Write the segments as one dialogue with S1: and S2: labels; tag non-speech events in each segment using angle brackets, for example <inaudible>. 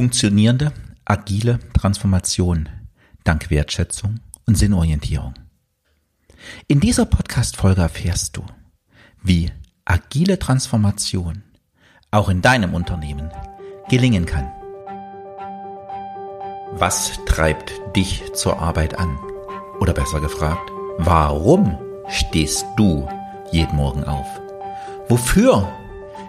S1: Funktionierende, agile Transformation dank Wertschätzung und Sinnorientierung. In dieser Podcast-Folge erfährst du, wie agile Transformation auch in deinem Unternehmen gelingen kann. Was treibt dich zur Arbeit an? Oder besser gefragt, warum stehst du jeden Morgen auf? Wofür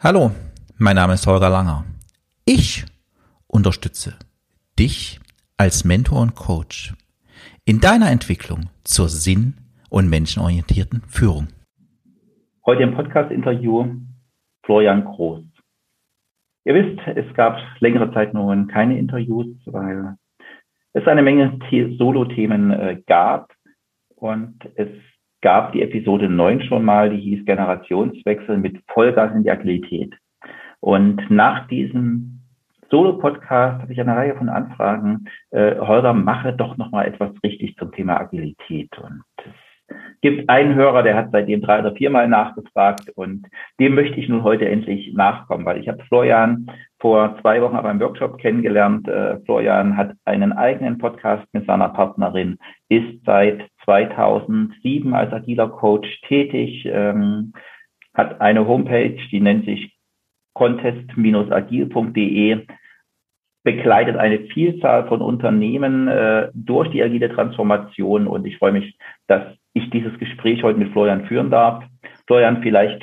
S1: Hallo, mein Name ist Holger Langer. Ich unterstütze dich als Mentor und Coach in deiner Entwicklung zur sinn- und menschenorientierten Führung.
S2: Heute im Podcast-Interview Florian Groß. Ihr wisst, es gab längere Zeit nun keine Interviews, weil es eine Menge Solo-Themen äh, gab und es gab die Episode 9 schon mal, die hieß Generationswechsel mit Vollgas in die Agilität. Und nach diesem Solo-Podcast habe ich eine Reihe von Anfragen. Äh, Holger, mache doch noch mal etwas richtig zum Thema Agilität. Und es gibt einen Hörer, der hat seitdem drei oder viermal nachgefragt und dem möchte ich nun heute endlich nachkommen, weil ich habe Florian vor zwei Wochen beim Workshop kennengelernt. Äh, Florian hat einen eigenen Podcast mit seiner Partnerin, ist seit 2007 als agiler Coach tätig, ähm, hat eine Homepage, die nennt sich contest-agil.de, begleitet eine Vielzahl von Unternehmen äh, durch die agile Transformation und ich freue mich, dass ich dieses Gespräch heute mit Florian führen darf. Florian, vielleicht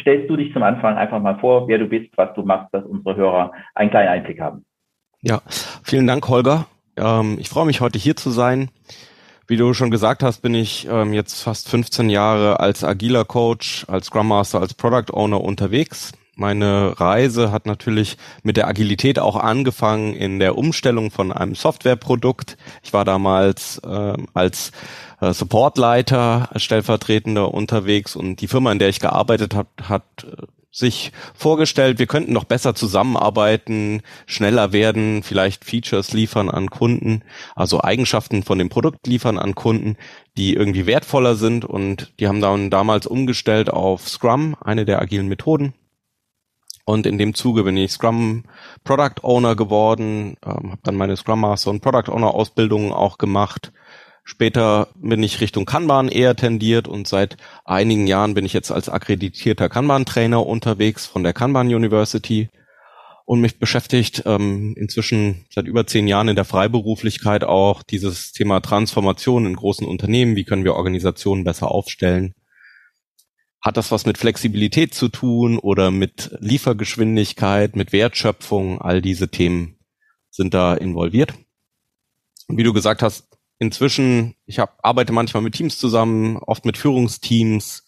S2: stellst du dich zum Anfang einfach mal vor, wer du bist, was du machst, dass unsere Hörer einen kleinen Einblick haben.
S3: Ja, vielen Dank, Holger. Ähm, ich freue mich, heute hier zu sein. Wie du schon gesagt hast, bin ich ähm, jetzt fast 15 Jahre als agiler Coach, als Scrum Master, als Product Owner unterwegs. Meine Reise hat natürlich mit der Agilität auch angefangen in der Umstellung von einem Softwareprodukt. Ich war damals äh, als äh, Supportleiter, als Stellvertretender unterwegs und die Firma, in der ich gearbeitet habe, hat äh, sich vorgestellt, wir könnten noch besser zusammenarbeiten, schneller werden, vielleicht Features liefern an Kunden, also Eigenschaften von dem Produkt liefern an Kunden, die irgendwie wertvoller sind und die haben dann damals umgestellt auf Scrum, eine der agilen Methoden und in dem Zuge bin ich Scrum Product Owner geworden, ähm, habe dann meine Scrum Master und Product Owner Ausbildungen auch gemacht. Später bin ich Richtung Kanban eher tendiert und seit einigen Jahren bin ich jetzt als akkreditierter Kanban-Trainer unterwegs von der Kanban University und mich beschäftigt ähm, inzwischen seit über zehn Jahren in der Freiberuflichkeit auch dieses Thema Transformation in großen Unternehmen. Wie können wir Organisationen besser aufstellen? Hat das was mit Flexibilität zu tun oder mit Liefergeschwindigkeit, mit Wertschöpfung? All diese Themen sind da involviert. Und wie du gesagt hast, inzwischen, ich hab, arbeite manchmal mit Teams zusammen, oft mit Führungsteams,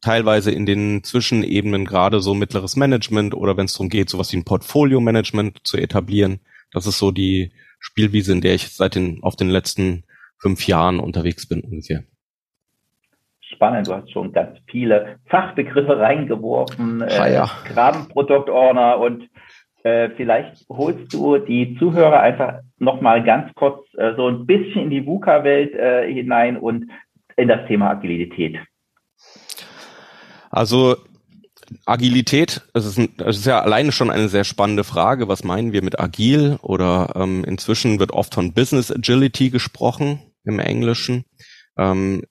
S3: teilweise in den Zwischenebenen gerade so mittleres Management oder wenn es darum geht, sowas wie ein Portfolio-Management zu etablieren. Das ist so die Spielwiese, in der ich seit den, auf den letzten fünf Jahren unterwegs bin ungefähr
S2: spannend. Du hast schon ganz viele Fachbegriffe reingeworfen.
S3: Ah, ja.
S2: Äh, Product Owner und äh, vielleicht holst du die Zuhörer einfach nochmal ganz kurz äh, so ein bisschen in die VUCA-Welt äh, hinein und in das Thema Agilität.
S3: Also Agilität, das ist, ein, das ist ja alleine schon eine sehr spannende Frage. Was meinen wir mit agil? Oder ähm, inzwischen wird oft von Business Agility gesprochen im Englischen. Ähm,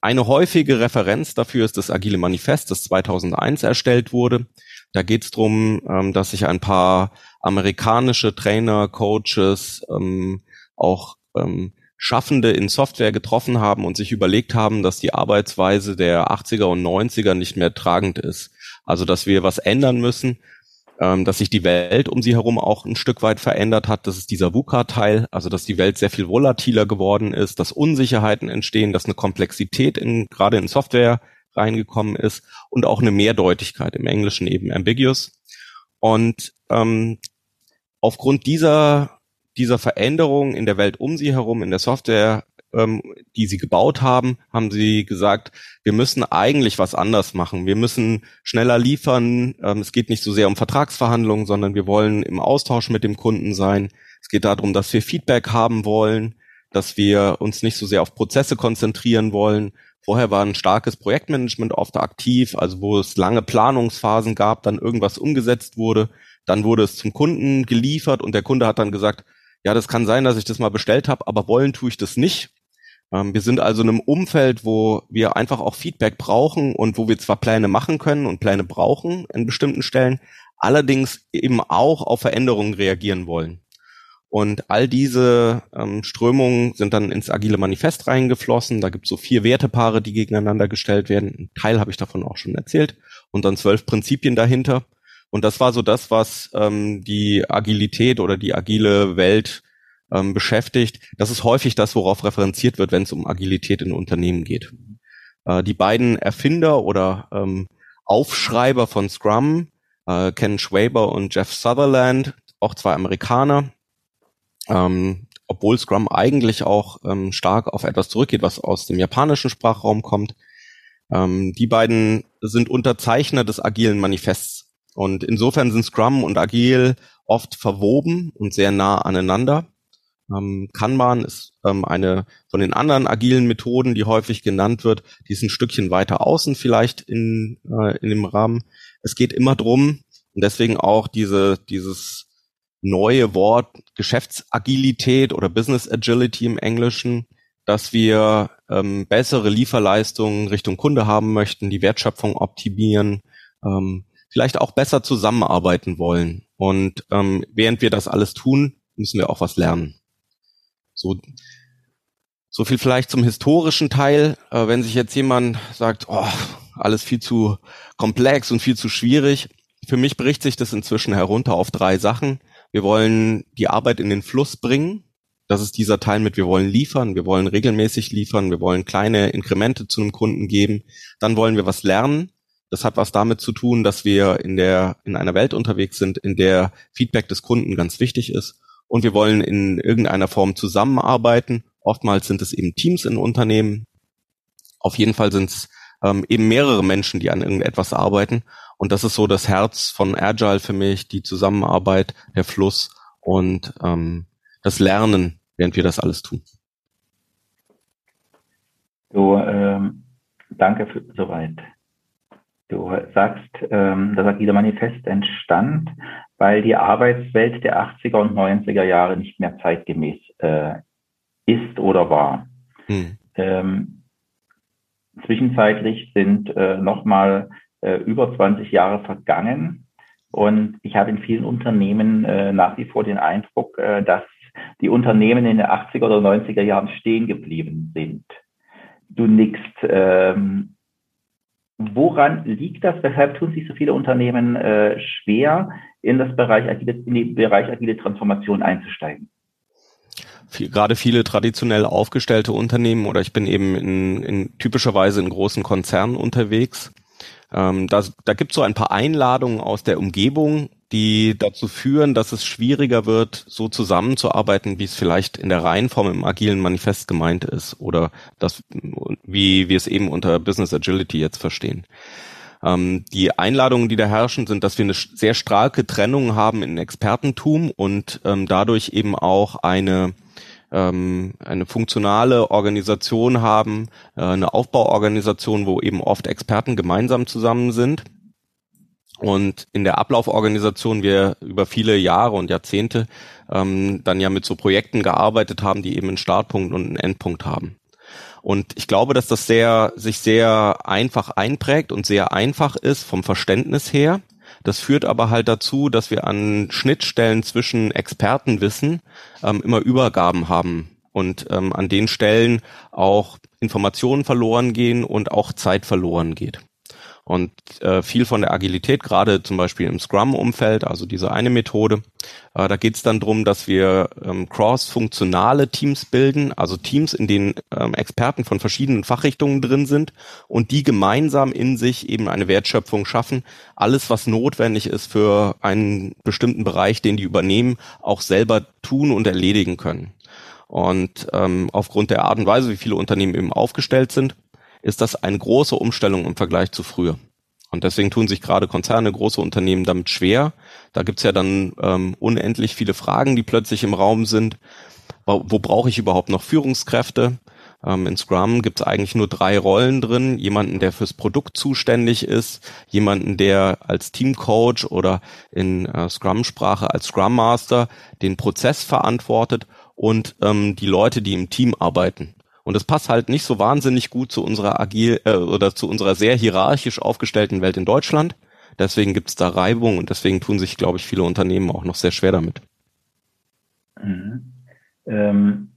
S3: eine häufige Referenz dafür ist das Agile Manifest, das 2001 erstellt wurde. Da geht es darum, ähm, dass sich ein paar amerikanische Trainer, Coaches, ähm, auch ähm, Schaffende in Software getroffen haben und sich überlegt haben, dass die Arbeitsweise der 80er und 90er nicht mehr tragend ist. Also dass wir was ändern müssen ähm, dass sich die Welt um sie herum auch ein Stück weit verändert hat. Das ist dieser VUCA-Teil, also dass die Welt sehr viel volatiler geworden ist, dass Unsicherheiten entstehen, dass eine Komplexität in, gerade in Software reingekommen ist und auch eine Mehrdeutigkeit im Englischen eben ambiguous. Und ähm, aufgrund dieser, dieser Veränderung in der Welt um sie herum, in der Software, ähm, die sie gebaut haben, haben sie gesagt, wir müssen eigentlich was anders machen. Wir müssen schneller liefern. Ähm, es geht nicht so sehr um Vertragsverhandlungen, sondern wir wollen im Austausch mit dem Kunden sein. Es geht darum, dass wir Feedback haben wollen, dass wir uns nicht so sehr auf Prozesse konzentrieren wollen. Vorher war ein starkes Projektmanagement oft aktiv, also wo es lange Planungsphasen gab, dann irgendwas umgesetzt wurde, dann wurde es zum Kunden geliefert und der Kunde hat dann gesagt, ja, das kann sein, dass ich das mal bestellt habe, aber wollen tue ich das nicht. Ähm, wir sind also in einem Umfeld, wo wir einfach auch Feedback brauchen und wo wir zwar Pläne machen können und Pläne brauchen in bestimmten Stellen, allerdings eben auch auf Veränderungen reagieren wollen. Und all diese ähm, Strömungen sind dann ins agile Manifest reingeflossen. Da gibt es so vier Wertepaare, die gegeneinander gestellt werden. Ein Teil habe ich davon auch schon erzählt. Und dann zwölf Prinzipien dahinter. Und das war so das, was ähm, die Agilität oder die agile Welt ähm, beschäftigt. Das ist häufig das, worauf referenziert wird, wenn es um Agilität in Unternehmen geht. Äh, die beiden Erfinder oder ähm, Aufschreiber von Scrum, äh, Ken Schwaber und Jeff Sutherland, auch zwei Amerikaner, ähm, obwohl Scrum eigentlich auch ähm, stark auf etwas zurückgeht, was aus dem japanischen Sprachraum kommt. Ähm, die beiden sind Unterzeichner des agilen Manifests. Und insofern sind Scrum und Agil oft verwoben und sehr nah aneinander. Ähm, Kanban ist ähm, eine von den anderen agilen Methoden, die häufig genannt wird. Die ist ein Stückchen weiter außen vielleicht in, äh, in dem Rahmen. Es geht immer drum und deswegen auch diese, dieses neue Wort Geschäftsagilität oder Business Agility im Englischen, dass wir ähm, bessere Lieferleistungen Richtung Kunde haben möchten, die Wertschöpfung optimieren, ähm, vielleicht auch besser zusammenarbeiten wollen. Und ähm, während wir das alles tun, müssen wir auch was lernen. So, so viel vielleicht zum historischen Teil. Äh, wenn sich jetzt jemand sagt, oh, alles viel zu komplex und viel zu schwierig. Für mich bricht sich das inzwischen herunter auf drei Sachen. Wir wollen die Arbeit in den Fluss bringen. Das ist dieser Teil mit, wir wollen liefern, wir wollen regelmäßig liefern, wir wollen kleine Inkremente zu einem Kunden geben. Dann wollen wir was lernen. Das hat was damit zu tun, dass wir in der, in einer Welt unterwegs sind, in der Feedback des Kunden ganz wichtig ist. Und wir wollen in irgendeiner Form zusammenarbeiten. Oftmals sind es eben Teams in Unternehmen. Auf jeden Fall sind es ähm, eben mehrere Menschen, die an irgendetwas arbeiten. Und das ist so das Herz von Agile für mich, die Zusammenarbeit, der Fluss und ähm, das Lernen, während wir das alles tun.
S2: Du, ähm, danke für, soweit. Du sagst, ähm, das Agile Manifest entstand, weil die Arbeitswelt der 80er und 90er Jahre nicht mehr zeitgemäß äh, ist oder war. Hm. Ähm, zwischenzeitlich sind äh, nochmal äh, über 20 Jahre vergangen. Und ich habe in vielen Unternehmen äh, nach wie vor den Eindruck, äh, dass die Unternehmen in den 80er oder 90er Jahren stehen geblieben sind. Du nickst. Ähm, woran liegt das? Weshalb tun sich so viele Unternehmen äh, schwer, in das Bereich agile, in den Bereich agile Transformation einzusteigen?
S3: Gerade viele traditionell aufgestellte Unternehmen oder ich bin eben in, in typischerweise in großen Konzernen unterwegs ähm, da da gibt es so ein paar Einladungen aus der Umgebung, die dazu führen, dass es schwieriger wird, so zusammenzuarbeiten, wie es vielleicht in der Reihenform im agilen Manifest gemeint ist oder das, wie wir es eben unter Business Agility jetzt verstehen. Ähm, die Einladungen, die da herrschen, sind, dass wir eine sehr starke Trennung haben in Expertentum und ähm, dadurch eben auch eine ähm, eine funktionale Organisation haben, äh, eine Aufbauorganisation, wo eben oft Experten gemeinsam zusammen sind. Und in der Ablauforganisation wir über viele Jahre und Jahrzehnte ähm, dann ja mit so Projekten gearbeitet haben, die eben einen Startpunkt und einen Endpunkt haben. Und ich glaube, dass das sehr, sich sehr einfach einprägt und sehr einfach ist vom Verständnis her. Das führt aber halt dazu, dass wir an Schnittstellen zwischen Expertenwissen ähm, immer Übergaben haben und ähm, an den Stellen auch Informationen verloren gehen und auch Zeit verloren geht. Und äh, viel von der Agilität, gerade zum Beispiel im Scrum-Umfeld, also diese eine Methode, äh, da geht es dann drum, dass wir ähm, cross-funktionale Teams bilden, also Teams, in denen ähm, Experten von verschiedenen Fachrichtungen drin sind und die gemeinsam in sich eben eine Wertschöpfung schaffen, alles, was notwendig ist für einen bestimmten Bereich, den die übernehmen, auch selber tun und erledigen können. Und ähm, aufgrund der Art und Weise, wie viele Unternehmen eben aufgestellt sind, ist das eine große Umstellung im Vergleich zu früher. Und deswegen tun sich gerade Konzerne, große Unternehmen damit schwer. Da gibt's ja dann ähm, unendlich viele Fragen, die plötzlich im Raum sind. Wo, wo brauche ich überhaupt noch Führungskräfte? Ähm, in Scrum gibt's eigentlich nur drei Rollen drin. Jemanden, der fürs Produkt zuständig ist, jemanden, der als Teamcoach oder in äh, Scrum-Sprache als Scrum Master den Prozess verantwortet und ähm, die Leute, die im Team arbeiten. Und das passt halt nicht so wahnsinnig gut zu unserer agil äh, oder zu unserer sehr hierarchisch aufgestellten Welt in Deutschland. Deswegen gibt es da Reibung und deswegen tun sich, glaube ich, viele Unternehmen auch noch sehr schwer damit.
S2: Mhm. Ähm,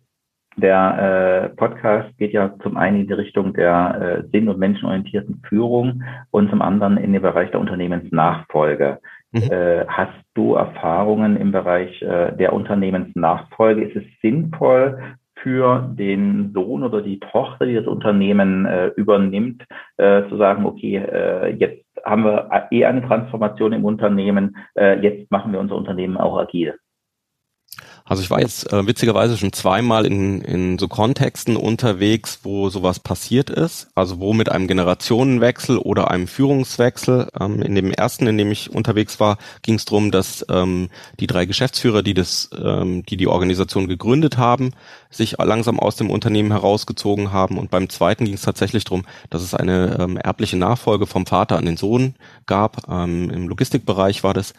S2: der äh, Podcast geht ja zum einen in die Richtung der äh, sinn- und menschenorientierten Führung und zum anderen in den Bereich der Unternehmensnachfolge. Mhm. Äh, hast du Erfahrungen im Bereich äh, der Unternehmensnachfolge? Ist es sinnvoll, für den Sohn oder die Tochter, die das Unternehmen äh, übernimmt, äh, zu sagen, okay, äh, jetzt haben wir eh eine Transformation im Unternehmen, äh, jetzt machen wir unser Unternehmen auch agil.
S3: Also ich war jetzt äh, witzigerweise schon zweimal in, in so Kontexten unterwegs, wo sowas passiert ist. Also wo mit einem Generationenwechsel oder einem Führungswechsel. Ähm, in dem ersten, in dem ich unterwegs war, ging es darum, dass ähm, die drei Geschäftsführer, die das, ähm, die die Organisation gegründet haben, sich langsam aus dem Unternehmen herausgezogen haben. Und beim zweiten ging es tatsächlich darum, dass es eine ähm, erbliche Nachfolge vom Vater an den Sohn gab. Ähm, Im Logistikbereich war das.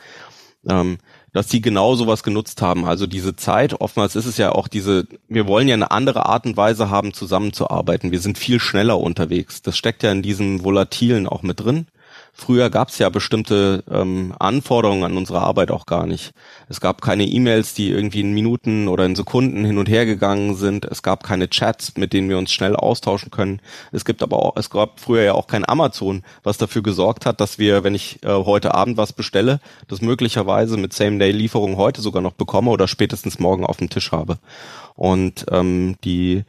S3: Ähm, dass die genau sowas genutzt haben. Also diese Zeit, oftmals ist es ja auch diese, wir wollen ja eine andere Art und Weise haben, zusammenzuarbeiten. Wir sind viel schneller unterwegs. Das steckt ja in diesem Volatilen auch mit drin. Früher gab es ja bestimmte ähm, Anforderungen an unsere Arbeit auch gar nicht. Es gab keine E-Mails, die irgendwie in Minuten oder in Sekunden hin und her gegangen sind. Es gab keine Chats, mit denen wir uns schnell austauschen können. Es gibt aber auch, es gab früher ja auch kein Amazon, was dafür gesorgt hat, dass wir, wenn ich äh, heute Abend was bestelle, das möglicherweise mit Same-Day-Lieferung heute sogar noch bekomme oder spätestens morgen auf dem Tisch habe. Und ähm, die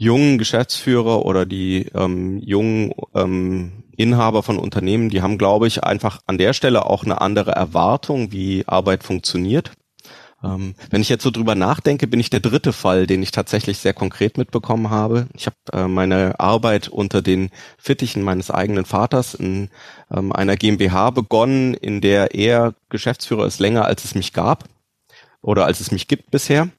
S3: jungen Geschäftsführer oder die ähm, jungen ähm, Inhaber von Unternehmen, die haben, glaube ich, einfach an der Stelle auch eine andere Erwartung, wie Arbeit funktioniert. Ähm, wenn ich jetzt so drüber nachdenke, bin ich der dritte Fall, den ich tatsächlich sehr konkret mitbekommen habe. Ich habe äh, meine Arbeit unter den Fittichen meines eigenen Vaters in ähm, einer GmbH begonnen, in der er Geschäftsführer ist länger, als es mich gab oder als es mich gibt bisher.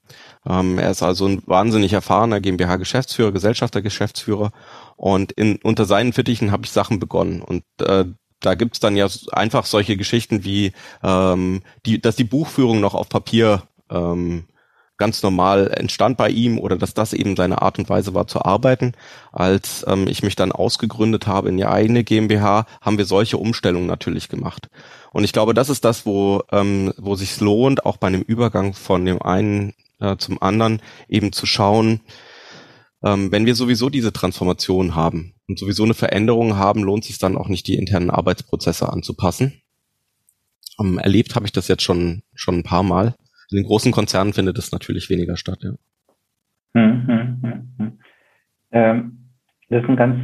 S3: Ähm, er ist also ein wahnsinnig erfahrener GmbH-Geschäftsführer, Gesellschafter-Geschäftsführer und in, unter seinen Fittichen habe ich Sachen begonnen. Und äh, da gibt's dann ja einfach solche Geschichten wie, ähm, die, dass die Buchführung noch auf Papier ähm, ganz normal entstand bei ihm oder dass das eben seine Art und Weise war zu arbeiten. Als ähm, ich mich dann ausgegründet habe in die eigene GmbH, haben wir solche Umstellungen natürlich gemacht. Und ich glaube, das ist das, wo, ähm, wo sich lohnt, auch bei einem Übergang von dem einen äh, zum anderen eben zu schauen, ähm, wenn wir sowieso diese Transformation haben und sowieso eine Veränderung haben, lohnt sich dann auch nicht, die internen Arbeitsprozesse anzupassen. Ähm, erlebt habe ich das jetzt schon, schon ein paar Mal. In den großen Konzernen findet es natürlich weniger statt, ja. Hm, hm,
S2: hm, hm. ähm, das ist ein ganz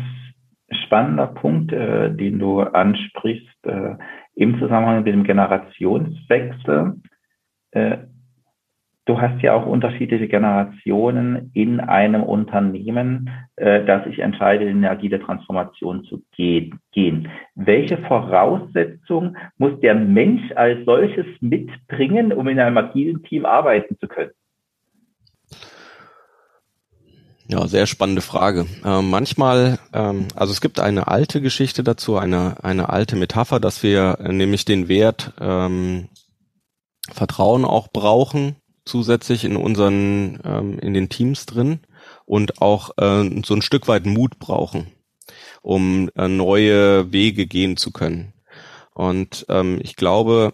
S2: spannender Punkt, äh, den du ansprichst, äh, im Zusammenhang mit dem Generationswechsel. Äh, Du hast ja auch unterschiedliche Generationen in einem Unternehmen, äh, das sich entscheidet, in eine agile Transformation zu gehen. Welche Voraussetzungen muss der Mensch als solches mitbringen, um in einem agilen Team arbeiten zu können?
S3: Ja, sehr spannende Frage. Äh, manchmal, ähm, also es gibt eine alte Geschichte dazu, eine, eine alte Metapher, dass wir äh, nämlich den Wert ähm, Vertrauen auch brauchen zusätzlich in unseren, ähm, in den Teams drin und auch äh, so ein Stück weit Mut brauchen, um äh, neue Wege gehen zu können. Und ähm, ich glaube,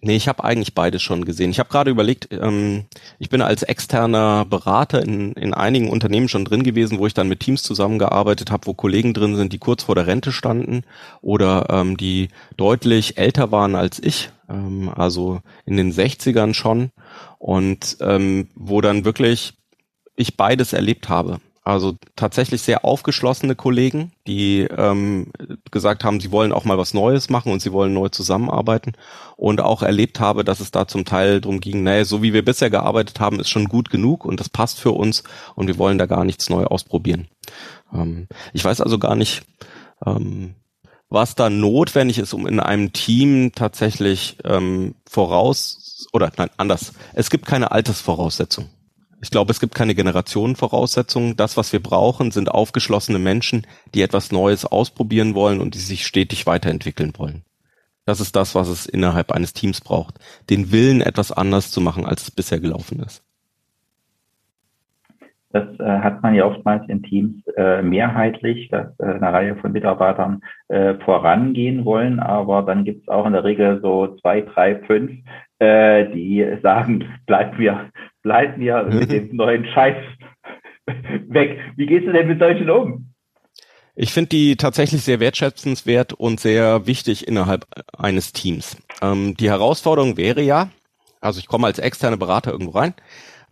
S3: Nee, ich habe eigentlich beides schon gesehen. Ich habe gerade überlegt, ähm, ich bin als externer Berater in, in einigen Unternehmen schon drin gewesen, wo ich dann mit Teams zusammengearbeitet habe, wo Kollegen drin sind, die kurz vor der Rente standen oder ähm, die deutlich älter waren als ich, ähm, also in den 60ern schon und ähm, wo dann wirklich ich beides erlebt habe. Also tatsächlich sehr aufgeschlossene Kollegen, die ähm, gesagt haben, sie wollen auch mal was Neues machen und sie wollen neu zusammenarbeiten. Und auch erlebt habe, dass es da zum Teil drum ging, naja, so wie wir bisher gearbeitet haben, ist schon gut genug und das passt für uns und wir wollen da gar nichts neu ausprobieren. Ähm, ich weiß also gar nicht, ähm, was da notwendig ist, um in einem Team tatsächlich ähm, voraus oder nein, anders. Es gibt keine Altersvoraussetzung. Ich glaube, es gibt keine Generationenvoraussetzungen. Das, was wir brauchen, sind aufgeschlossene Menschen, die etwas Neues ausprobieren wollen und die sich stetig weiterentwickeln wollen. Das ist das, was es innerhalb eines Teams braucht. Den Willen, etwas anders zu machen, als es bisher gelaufen ist.
S2: Das äh, hat man ja oftmals in Teams äh, mehrheitlich, dass äh, eine Reihe von Mitarbeitern äh, vorangehen wollen, aber dann gibt es auch in der Regel so zwei, drei, fünf, äh, die sagen, bleib mir, bleib mir <laughs> mit dem neuen Scheiß weg. Wie gehst du denn mit solchen um?
S3: Ich finde die tatsächlich sehr wertschätzenswert und sehr wichtig innerhalb eines Teams. Ähm, die Herausforderung wäre ja, also ich komme als externe Berater irgendwo rein,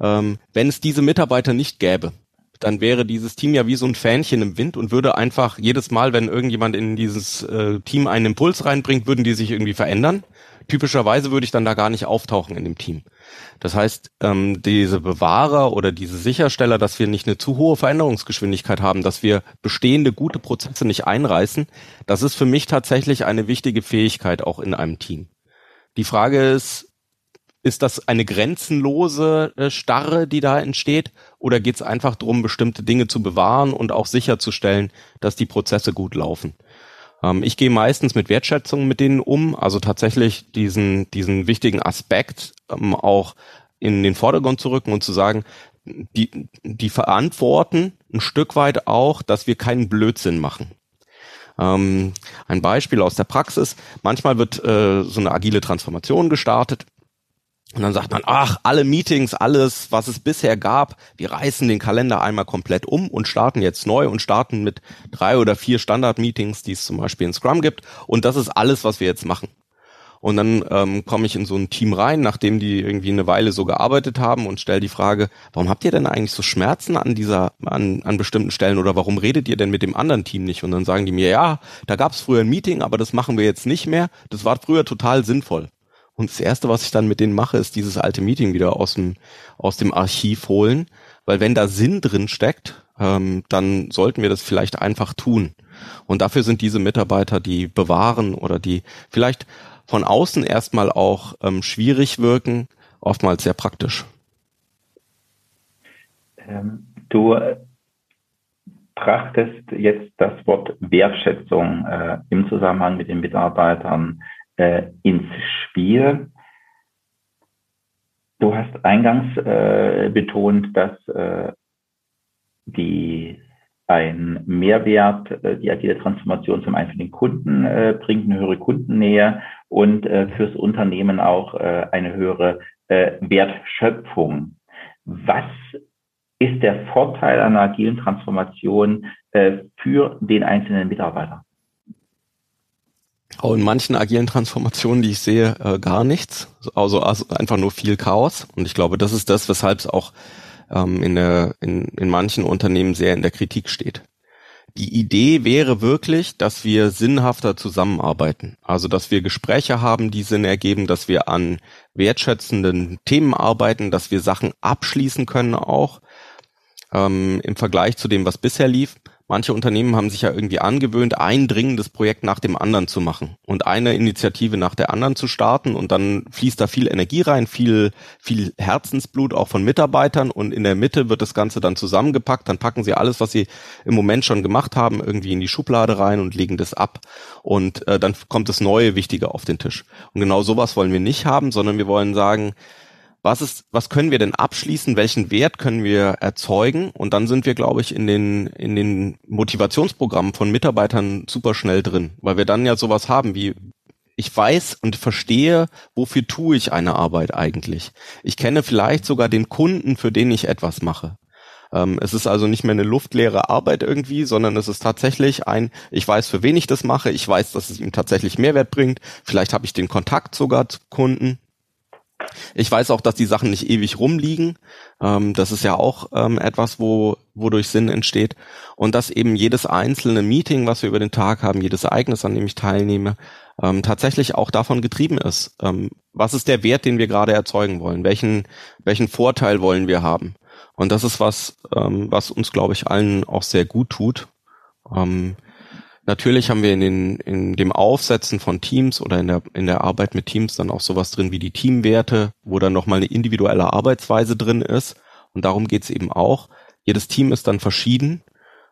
S3: ähm, wenn es diese Mitarbeiter nicht gäbe, dann wäre dieses Team ja wie so ein Fähnchen im Wind und würde einfach jedes Mal, wenn irgendjemand in dieses äh, Team einen Impuls reinbringt, würden die sich irgendwie verändern. Typischerweise würde ich dann da gar nicht auftauchen in dem Team. Das heißt, ähm, diese Bewahrer oder diese Sichersteller, dass wir nicht eine zu hohe Veränderungsgeschwindigkeit haben, dass wir bestehende gute Prozesse nicht einreißen, das ist für mich tatsächlich eine wichtige Fähigkeit auch in einem Team. Die Frage ist, ist das eine grenzenlose äh, Starre, die da entsteht? Oder geht es einfach darum, bestimmte Dinge zu bewahren und auch sicherzustellen, dass die Prozesse gut laufen? Ähm, ich gehe meistens mit Wertschätzung mit denen um, also tatsächlich diesen, diesen wichtigen Aspekt ähm, auch in den Vordergrund zu rücken und zu sagen, die, die verantworten ein Stück weit auch, dass wir keinen Blödsinn machen. Ähm, ein Beispiel aus der Praxis. Manchmal wird äh, so eine agile Transformation gestartet und dann sagt man, ach, alle Meetings, alles, was es bisher gab, wir reißen den Kalender einmal komplett um und starten jetzt neu und starten mit drei oder vier Standard-Meetings, die es zum Beispiel in Scrum gibt. Und das ist alles, was wir jetzt machen. Und dann ähm, komme ich in so ein Team rein, nachdem die irgendwie eine Weile so gearbeitet haben und stelle die Frage, warum habt ihr denn eigentlich so Schmerzen an dieser, an, an bestimmten Stellen oder warum redet ihr denn mit dem anderen Team nicht? Und dann sagen die mir, ja, da gab es früher ein Meeting, aber das machen wir jetzt nicht mehr. Das war früher total sinnvoll. Und das erste, was ich dann mit denen mache, ist dieses alte Meeting wieder aus dem, aus dem Archiv holen. Weil wenn da Sinn drin steckt, ähm, dann sollten wir das vielleicht einfach tun. Und dafür sind diese Mitarbeiter, die bewahren oder die vielleicht von außen erstmal auch ähm, schwierig wirken, oftmals sehr praktisch.
S2: Ähm, du brachtest jetzt das Wort Wertschätzung äh, im Zusammenhang mit den Mitarbeitern äh, ins Spiel. Du hast eingangs äh, betont, dass äh, die ein Mehrwert, äh, die agile Transformation zum einen für den Kunden äh, bringt, eine höhere Kundennähe und äh, fürs Unternehmen auch eine höhere Wertschöpfung. Was ist der Vorteil einer agilen Transformation für den einzelnen Mitarbeiter?
S3: Auch in manchen agilen Transformationen, die ich sehe, äh, gar nichts. Also, also, einfach nur viel Chaos. Und ich glaube, das ist das, weshalb es auch ähm, in, der, in, in manchen Unternehmen sehr in der Kritik steht. Die Idee wäre wirklich, dass wir sinnhafter zusammenarbeiten. Also, dass wir Gespräche haben, die Sinn ergeben, dass wir an wertschätzenden Themen arbeiten, dass wir Sachen abschließen können auch ähm, im Vergleich zu dem, was bisher lief manche Unternehmen haben sich ja irgendwie angewöhnt, ein dringendes Projekt nach dem anderen zu machen und eine Initiative nach der anderen zu starten und dann fließt da viel Energie rein, viel, viel Herzensblut auch von Mitarbeitern und in der Mitte wird das Ganze dann zusammengepackt, dann packen sie alles, was sie im Moment schon gemacht haben, irgendwie in die Schublade rein und legen das ab und äh, dann kommt das neue Wichtige auf den Tisch. Und genau sowas wollen wir nicht haben, sondern wir wollen sagen, was ist, was können wir denn abschließen, welchen Wert können wir erzeugen? Und dann sind wir, glaube ich, in den, in den Motivationsprogrammen von Mitarbeitern super schnell drin, weil wir dann ja sowas haben wie, ich weiß und verstehe, wofür tue ich eine Arbeit eigentlich. Ich kenne vielleicht sogar den Kunden, für den ich etwas mache. Ähm, es ist also nicht mehr eine luftleere Arbeit irgendwie, sondern es ist tatsächlich ein, ich weiß, für wen ich das mache, ich weiß, dass es ihm tatsächlich Mehrwert bringt, vielleicht habe ich den Kontakt sogar zu Kunden. Ich weiß auch, dass die Sachen nicht ewig rumliegen. Ähm, das ist ja auch ähm, etwas, wo, wodurch Sinn entsteht. Und dass eben jedes einzelne Meeting, was wir über den Tag haben, jedes Ereignis, an dem ich teilnehme, ähm, tatsächlich auch davon getrieben ist. Ähm, was ist der Wert, den wir gerade erzeugen wollen? Welchen, welchen Vorteil wollen wir haben? Und das ist was, ähm, was uns, glaube ich, allen auch sehr gut tut. Ähm, natürlich haben wir in, den, in dem Aufsetzen von Teams oder in der, in der Arbeit mit Teams dann auch sowas drin wie die Teamwerte, wo dann nochmal eine individuelle Arbeitsweise drin ist. Und darum geht's eben auch. Jedes Team ist dann verschieden.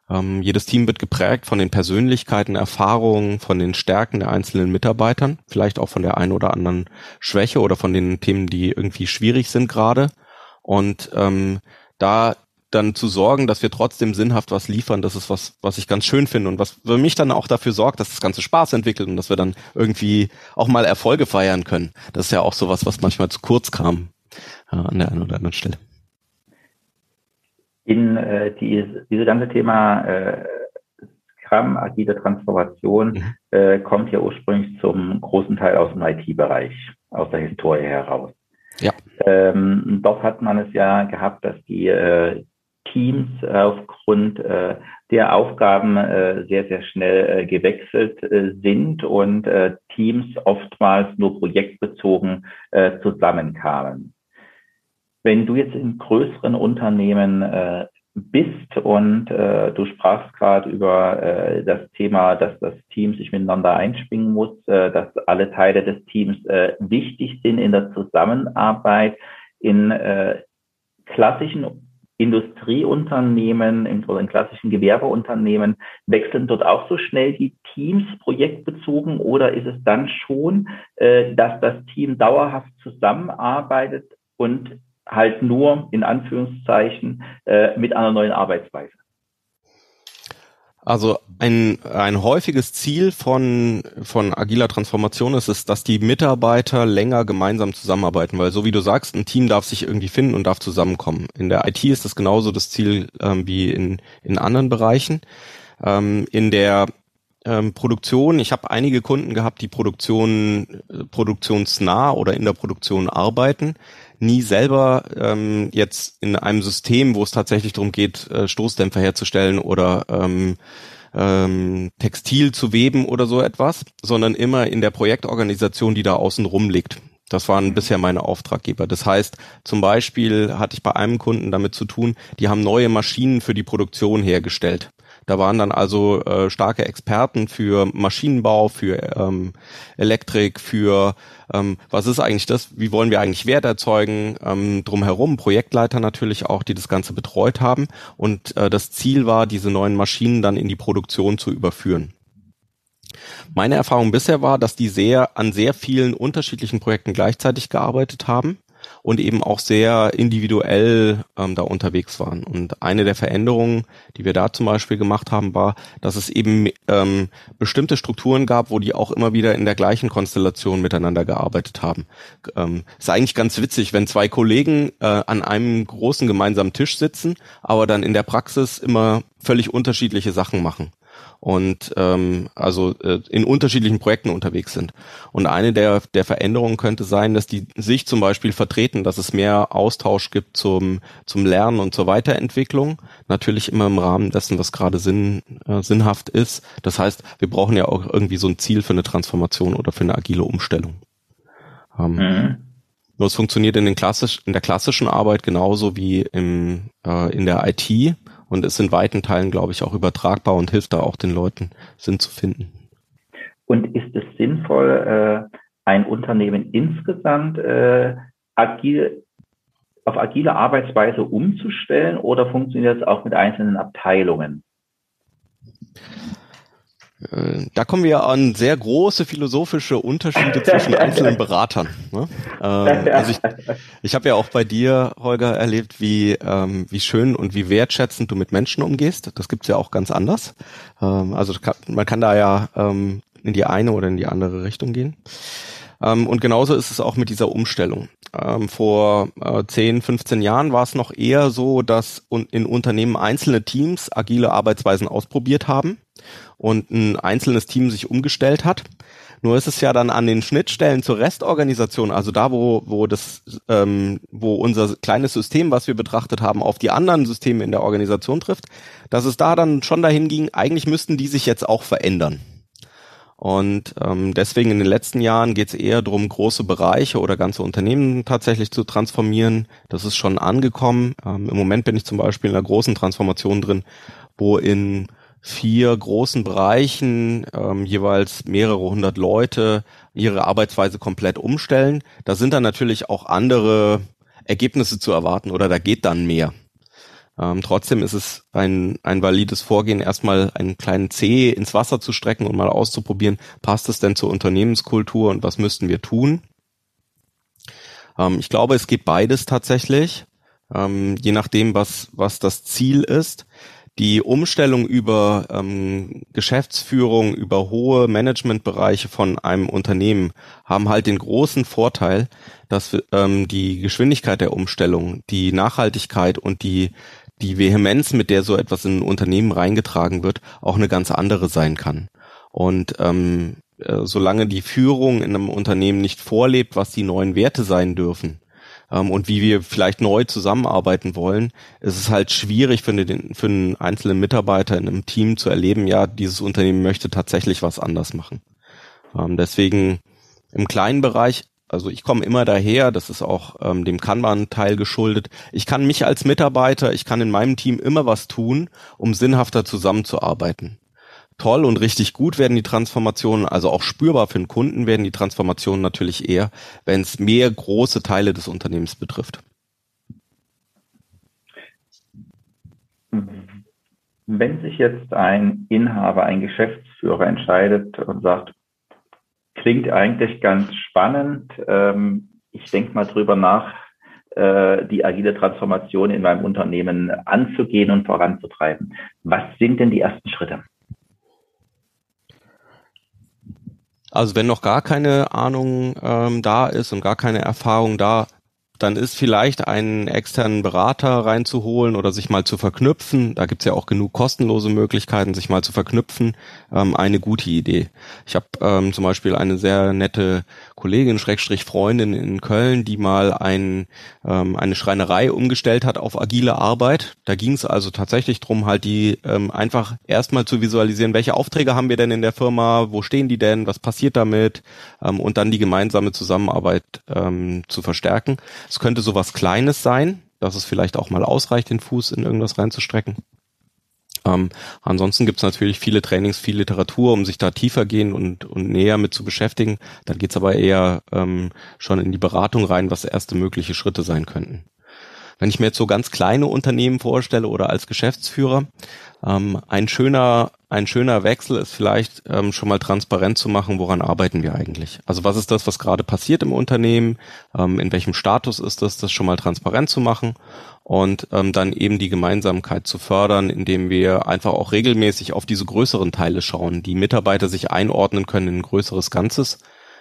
S3: Ähm, jedes Team wird geprägt von den Persönlichkeiten, Erfahrungen, von den Stärken der einzelnen Mitarbeitern, vielleicht auch von der einen oder anderen Schwäche oder von den Themen, die irgendwie schwierig sind gerade. Und ähm, da dann zu sorgen, dass wir trotzdem sinnhaft was liefern, das ist was, was ich ganz schön finde und was für mich dann auch dafür sorgt, dass das Ganze Spaß entwickelt und dass wir dann irgendwie auch mal Erfolge feiern können. Das ist ja auch sowas, was manchmal zu kurz kam äh, an der einen oder anderen Stelle.
S2: In äh, die, diese ganze Thema äh, Scrum, agile Transformation, mhm. äh, kommt ja ursprünglich zum großen Teil aus dem IT-Bereich, aus der Historie heraus. Ja. Ähm, dort hat man es ja gehabt, dass die äh, Teams aufgrund äh, der Aufgaben äh, sehr, sehr schnell äh, gewechselt äh, sind und äh, Teams oftmals nur projektbezogen äh, zusammenkamen. Wenn du jetzt in größeren Unternehmen äh, bist und äh, du sprachst gerade über äh, das Thema, dass das Team sich miteinander einschwingen muss, äh, dass alle Teile des Teams äh, wichtig sind in der Zusammenarbeit. In äh, klassischen Industrieunternehmen in, oder in klassischen Gewerbeunternehmen wechseln dort auch so schnell die Teams projektbezogen oder ist es dann schon, äh, dass das Team dauerhaft zusammenarbeitet und halt nur in Anführungszeichen äh, mit einer neuen Arbeitsweise.
S3: Also ein, ein häufiges Ziel von, von agiler Transformation ist es, dass die Mitarbeiter länger gemeinsam zusammenarbeiten, weil so wie du sagst, ein Team darf sich irgendwie finden und darf zusammenkommen. In der IT ist das genauso das Ziel ähm, wie in, in anderen Bereichen. Ähm, in der ähm, Produktion, ich habe einige Kunden gehabt, die Produktion, äh, produktionsnah oder in der Produktion arbeiten nie selber ähm, jetzt in einem System, wo es tatsächlich darum geht, äh, Stoßdämpfer herzustellen oder ähm, ähm, Textil zu weben oder so etwas, sondern immer in der Projektorganisation, die da außen rum liegt. Das waren bisher meine Auftraggeber. Das heißt, zum Beispiel hatte ich bei einem Kunden damit zu tun, die haben neue Maschinen für die Produktion hergestellt. Da waren dann also äh, starke Experten für Maschinenbau, für ähm, Elektrik, für ähm, was ist eigentlich das, wie wollen wir eigentlich Wert erzeugen, ähm, drumherum, Projektleiter natürlich auch, die das Ganze betreut haben. Und äh, das Ziel war, diese neuen Maschinen dann in die Produktion zu überführen. Meine Erfahrung bisher war, dass die sehr an sehr vielen unterschiedlichen Projekten gleichzeitig gearbeitet haben und eben auch sehr individuell ähm, da unterwegs waren. Und eine der Veränderungen, die wir da zum Beispiel gemacht haben, war, dass es eben ähm, bestimmte Strukturen gab, wo die auch immer wieder in der gleichen Konstellation miteinander gearbeitet haben. Ähm, ist eigentlich ganz witzig, wenn zwei Kollegen äh, an einem großen gemeinsamen Tisch sitzen, aber dann in der Praxis immer völlig unterschiedliche Sachen machen und ähm, also äh, in unterschiedlichen Projekten unterwegs sind. Und eine der, der Veränderungen könnte sein, dass die sich zum Beispiel vertreten, dass es mehr Austausch gibt zum, zum Lernen und zur Weiterentwicklung. Natürlich immer im Rahmen dessen, was gerade sinn, äh, sinnhaft ist. Das heißt, wir brauchen ja auch irgendwie so ein Ziel für eine Transformation oder für eine agile Umstellung. Ähm, mhm. Nur es funktioniert in, den klassisch, in der klassischen Arbeit genauso wie im, äh, in der IT und ist in weiten Teilen, glaube ich, auch übertragbar und hilft da auch den Leuten, Sinn zu finden.
S2: Und ist es sinnvoll, äh, ein Unternehmen insgesamt äh, agil, auf agile Arbeitsweise umzustellen oder funktioniert es auch mit einzelnen Abteilungen?
S3: Da kommen wir an sehr große philosophische Unterschiede zwischen <laughs> einzelnen Beratern. Ne? Ähm, also ich, ich habe ja auch bei dir, Holger, erlebt, wie, ähm, wie schön und wie wertschätzend du mit Menschen umgehst. Das gibt's ja auch ganz anders. Ähm, also kann, man kann da ja ähm, in die eine oder in die andere Richtung gehen. Ähm, und genauso ist es auch mit dieser Umstellung. Ähm, vor äh, 10, 15 Jahren war es noch eher so, dass in Unternehmen einzelne Teams agile Arbeitsweisen ausprobiert haben und ein einzelnes Team sich umgestellt hat. Nur ist es ja dann an den Schnittstellen zur Restorganisation, also da, wo, wo das, ähm, wo unser kleines System, was wir betrachtet haben, auf die anderen Systeme in der Organisation trifft, dass es da dann schon dahin ging, eigentlich müssten die sich jetzt auch verändern. Und ähm, deswegen in den letzten Jahren geht es eher darum, große Bereiche oder ganze Unternehmen tatsächlich zu transformieren. Das ist schon angekommen. Ähm, Im Moment bin ich zum Beispiel in einer großen Transformation drin, wo in vier großen Bereichen ähm, jeweils mehrere hundert Leute ihre Arbeitsweise komplett umstellen. Da sind dann natürlich auch andere Ergebnisse zu erwarten oder da geht dann mehr. Ähm, trotzdem ist es ein, ein valides Vorgehen, erstmal einen kleinen C ins Wasser zu strecken und mal auszuprobieren, passt es denn zur Unternehmenskultur und was müssten wir tun? Ähm, ich glaube, es geht beides tatsächlich, ähm, je nachdem, was, was das Ziel ist die Umstellung über ähm, Geschäftsführung, über hohe Managementbereiche von einem Unternehmen haben halt den großen Vorteil, dass ähm, die Geschwindigkeit der Umstellung, die Nachhaltigkeit und die die Vehemenz, mit der so etwas in ein Unternehmen reingetragen wird, auch eine ganz andere sein kann. Und ähm, äh, solange die Führung in einem Unternehmen nicht vorlebt, was die neuen Werte sein dürfen, ähm, und wie wir vielleicht neu zusammenarbeiten wollen, ist es halt schwierig für den, für einen einzelnen Mitarbeiter in einem Team zu erleben, ja, dieses Unternehmen möchte tatsächlich was anders machen. Ähm, deswegen im kleinen Bereich also ich komme immer daher, das ist auch ähm, dem Kanban-Teil geschuldet. Ich kann mich als Mitarbeiter, ich kann in meinem Team immer was tun, um sinnhafter zusammenzuarbeiten toll und richtig gut werden die Transformationen, also auch spürbar für den Kunden werden die Transformationen natürlich eher, wenn es mehr große Teile des Unternehmens betrifft.
S2: Wenn sich jetzt ein Inhaber, ein Geschäftsführer entscheidet und sagt, klingt eigentlich ganz spannend, ähm, ich denke mal drüber nach, äh, die agile Transformation in meinem Unternehmen anzugehen und voranzutreiben. Was sind denn die ersten Schritte?
S3: Also wenn noch gar keine Ahnung ähm, da ist und gar keine Erfahrung da, dann ist vielleicht einen externen Berater reinzuholen oder sich mal zu verknüpfen, da gibt's ja auch genug kostenlose Möglichkeiten, sich mal zu verknüpfen, ähm, eine gute Idee. Ich habe ähm, zum Beispiel eine sehr nette Kollegin, Schrägstrich Freundin in Köln, die mal ein, ähm, eine Schreinerei umgestellt hat auf agile Arbeit. Da ging es also tatsächlich drum, halt die ähm, einfach erstmal zu visualisieren, welche Aufträge haben wir denn in der Firma, wo stehen die denn, was passiert damit ähm, und dann die gemeinsame Zusammenarbeit ähm, zu verstärken. Es könnte sowas Kleines sein, dass es vielleicht auch mal ausreicht, den Fuß in irgendwas reinzustrecken. Ähm, ansonsten gibt es natürlich viele Trainings, viel Literatur, um sich da tiefer gehen und, und näher mit zu beschäftigen. Dann geht's aber eher ähm, schon in die Beratung rein, was erste mögliche Schritte sein könnten. Wenn ich mir jetzt so ganz kleine Unternehmen vorstelle oder als Geschäftsführer, ähm, ein schöner ein schöner Wechsel ist vielleicht ähm, schon mal transparent zu machen, woran arbeiten wir eigentlich. Also was ist das, was gerade passiert im Unternehmen, ähm, in welchem Status ist das, das schon mal transparent zu machen und ähm, dann eben die Gemeinsamkeit zu fördern, indem wir einfach auch regelmäßig auf diese größeren Teile schauen, die Mitarbeiter sich einordnen können in ein größeres Ganzes.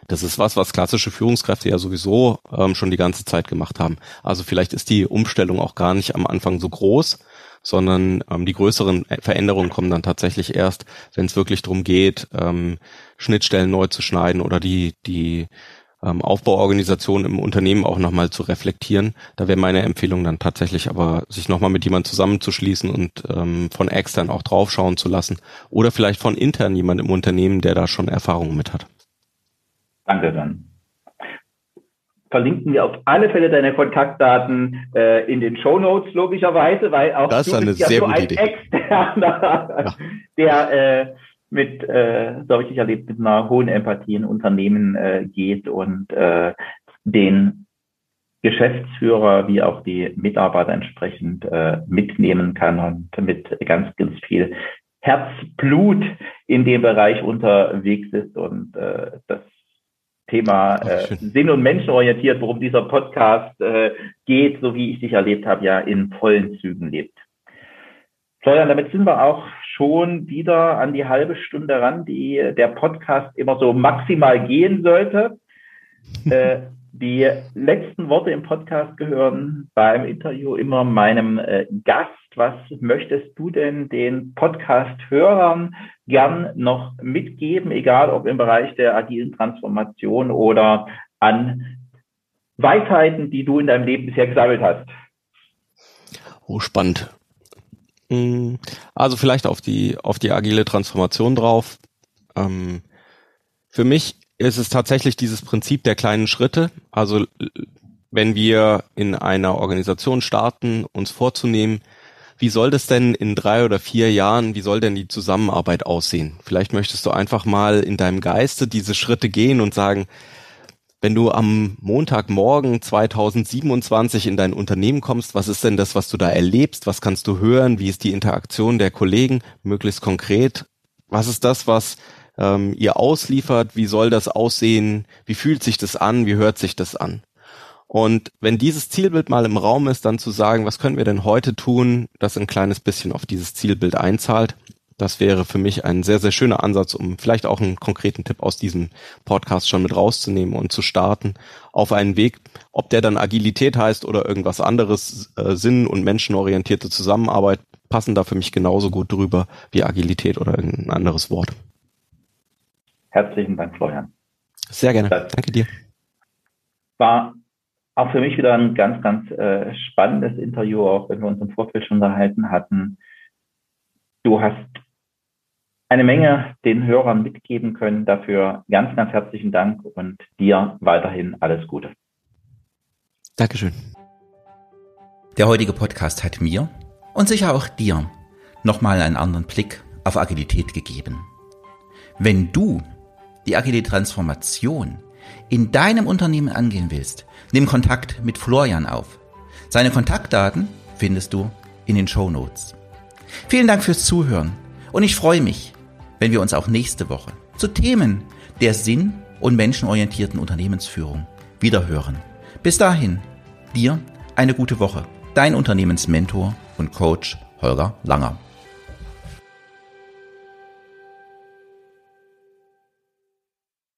S3: Das ist was, was klassische Führungskräfte ja sowieso ähm, schon die ganze Zeit gemacht haben. Also vielleicht ist die Umstellung auch gar nicht am Anfang so groß, sondern ähm, die größeren Veränderungen kommen dann tatsächlich erst, wenn es wirklich darum geht, ähm, Schnittstellen neu zu schneiden oder die, die ähm, Aufbauorganisation im Unternehmen auch nochmal zu reflektieren. Da wäre meine Empfehlung dann tatsächlich aber, sich nochmal mit jemand zusammenzuschließen und ähm, von extern auch draufschauen zu lassen oder vielleicht von intern jemand im Unternehmen, der da schon Erfahrungen mit hat.
S2: Danke dann verlinken wir auf alle Fälle deine Kontaktdaten äh, in den Show Notes logischerweise, weil auch
S3: das ist eine sehr ja so gute Idee.
S2: Externer, ja. <laughs> der äh, mit, äh, so habe ich dich erlebt, mit einer hohen Empathie in Unternehmen äh, geht und äh, den Geschäftsführer wie auch die Mitarbeiter entsprechend äh, mitnehmen kann und mit ganz, ganz viel Herzblut in dem Bereich unterwegs ist und äh, das Thema äh, Sinn- und Menschenorientiert, worum dieser Podcast äh, geht, so wie ich dich erlebt habe, ja in vollen Zügen lebt. Florian, damit sind wir auch schon wieder an die halbe Stunde ran, die der Podcast immer so maximal gehen sollte. äh, die letzten Worte im Podcast gehören beim Interview immer meinem äh, Gast. Was möchtest du denn den Podcast-Hörern gern noch mitgeben, egal ob im Bereich der agilen Transformation oder an Weisheiten, die du in deinem Leben bisher gesammelt hast?
S3: Oh, spannend. Hm, also vielleicht auf die, auf die agile Transformation drauf. Ähm, für mich ist es tatsächlich dieses Prinzip der kleinen Schritte. Also wenn wir in einer Organisation starten, uns vorzunehmen, wie soll das denn in drei oder vier Jahren, wie soll denn die Zusammenarbeit aussehen? Vielleicht möchtest du einfach mal in deinem Geiste diese Schritte gehen und sagen, wenn du am Montagmorgen 2027 in dein Unternehmen kommst, was ist denn das, was du da erlebst? Was kannst du hören? Wie ist die Interaktion der Kollegen? Möglichst konkret. Was ist das, was ähm, ihr ausliefert? Wie soll das aussehen? Wie fühlt sich das an? Wie hört sich das an? Und wenn dieses Zielbild mal im Raum ist, dann zu sagen, was können wir denn heute tun, das ein kleines bisschen auf dieses Zielbild einzahlt. Das wäre für mich ein sehr, sehr schöner Ansatz, um vielleicht auch einen konkreten Tipp aus diesem Podcast schon mit rauszunehmen und zu starten auf einen Weg, ob der dann Agilität heißt oder irgendwas anderes, äh, Sinn- und menschenorientierte Zusammenarbeit, passen da für mich genauso gut drüber wie Agilität oder irgendein anderes Wort.
S2: Herzlichen Dank, Florian.
S3: Sehr gerne. Das Danke dir.
S2: War auch für mich wieder ein ganz, ganz äh, spannendes Interview, auch wenn wir uns im Vorfeld schon unterhalten hatten. Du hast eine Menge den Hörern mitgeben können. Dafür ganz, ganz herzlichen Dank und dir weiterhin alles Gute.
S3: Dankeschön.
S1: Der heutige Podcast hat mir und sicher auch dir nochmal einen anderen Blick auf Agilität gegeben. Wenn du die agile Transformation in deinem Unternehmen angehen willst, nimm Kontakt mit Florian auf. Seine Kontaktdaten findest du in den Show Notes. Vielen Dank fürs Zuhören und ich freue mich, wenn wir uns auch nächste Woche zu Themen der sinn- und menschenorientierten Unternehmensführung wiederhören. Bis dahin, dir eine gute Woche. Dein Unternehmensmentor und Coach Holger Langer.